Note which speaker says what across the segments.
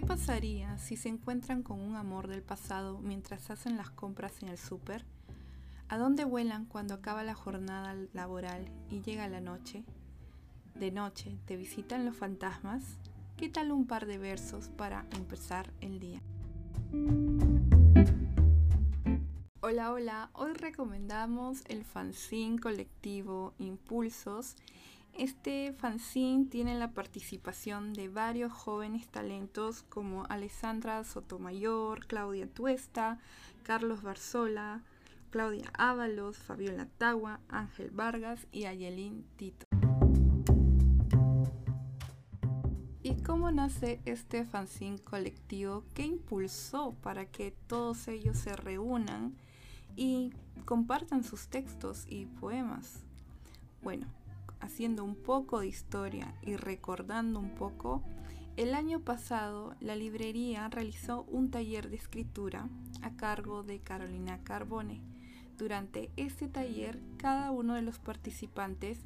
Speaker 1: ¿Qué pasaría si se encuentran con un amor del pasado mientras hacen las compras en el súper? ¿A dónde vuelan cuando acaba la jornada laboral y llega la noche? De noche, ¿te visitan los fantasmas? ¿Qué tal un par de versos para empezar el día? Hola, hola, hoy recomendamos el fanzine colectivo Impulsos este fanzine tiene la participación de varios jóvenes talentos como Alessandra Sotomayor, Claudia Tuesta, Carlos Barzola, Claudia Ábalos, Fabiola Tagua, Ángel Vargas y Ayelín Tito. ¿Y cómo nace este fanzine colectivo? ¿Qué impulsó para que todos ellos se reúnan y compartan sus textos y poemas? Bueno, haciendo un poco de historia y recordando un poco, el año pasado la librería realizó un taller de escritura a cargo de Carolina Carbone. Durante este taller, cada uno de los participantes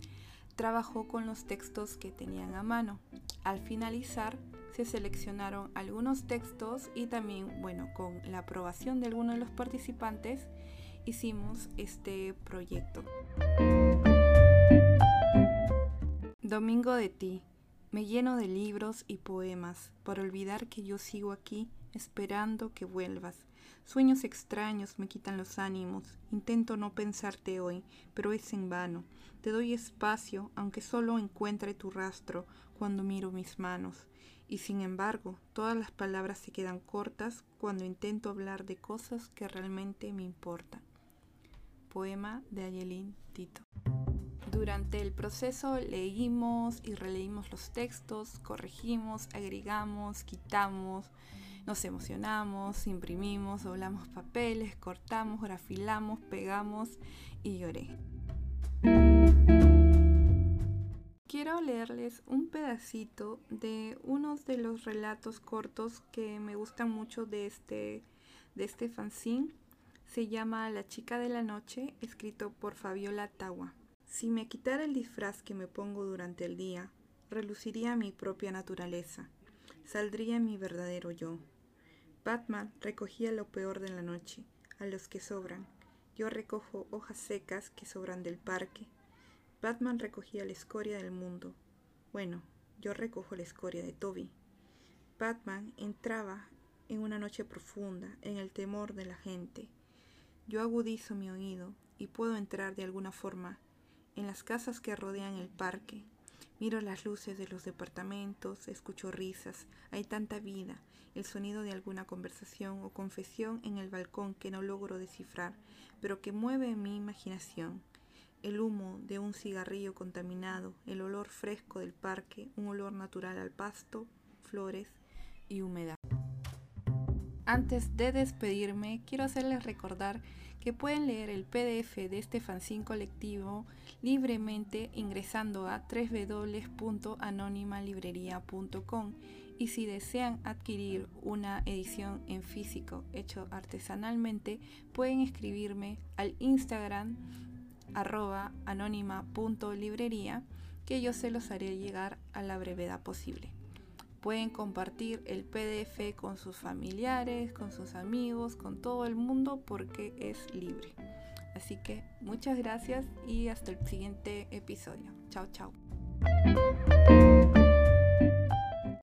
Speaker 1: trabajó con los textos que tenían a mano. Al finalizar, se seleccionaron algunos textos y también, bueno, con la aprobación de algunos de los participantes, hicimos este proyecto. Domingo de ti, me lleno de libros y poemas, para olvidar que yo sigo aquí, esperando que vuelvas. Sueños extraños me quitan los ánimos, intento no pensarte hoy, pero es en vano. Te doy espacio, aunque solo encuentre tu rastro cuando miro mis manos. Y sin embargo, todas las palabras se quedan cortas cuando intento hablar de cosas que realmente me importan. Poema de Ayelín Tito. Durante el proceso leímos y releímos los textos, corregimos, agregamos, quitamos, nos emocionamos, imprimimos, doblamos papeles, cortamos, grafilamos, pegamos y lloré. Quiero leerles un pedacito de unos de los relatos cortos que me gustan mucho de este, de este fanzine. Se llama La chica de la noche, escrito por Fabiola Tawa. Si me quitara el disfraz que me pongo durante el día, reluciría mi propia naturaleza, saldría mi verdadero yo. Batman recogía lo peor de la noche, a los que sobran. Yo recojo hojas secas que sobran del parque. Batman recogía la escoria del mundo. Bueno, yo recojo la escoria de Toby. Batman entraba en una noche profunda, en el temor de la gente. Yo agudizo mi oído y puedo entrar de alguna forma en las casas que rodean el parque. Miro las luces de los departamentos, escucho risas, hay tanta vida, el sonido de alguna conversación o confesión en el balcón que no logro descifrar, pero que mueve mi imaginación. El humo de un cigarrillo contaminado, el olor fresco del parque, un olor natural al pasto, flores y humedad. Antes de despedirme, quiero hacerles recordar que pueden leer el PDF de este fanzine colectivo libremente ingresando a www.anonimalibrería.com y si desean adquirir una edición en físico hecho artesanalmente, pueden escribirme al Instagram arroba anónima.librería que yo se los haré llegar a la brevedad posible. Pueden compartir el PDF con sus familiares, con sus amigos, con todo el mundo porque es libre. Así que muchas gracias y hasta el siguiente episodio. Chao, chao.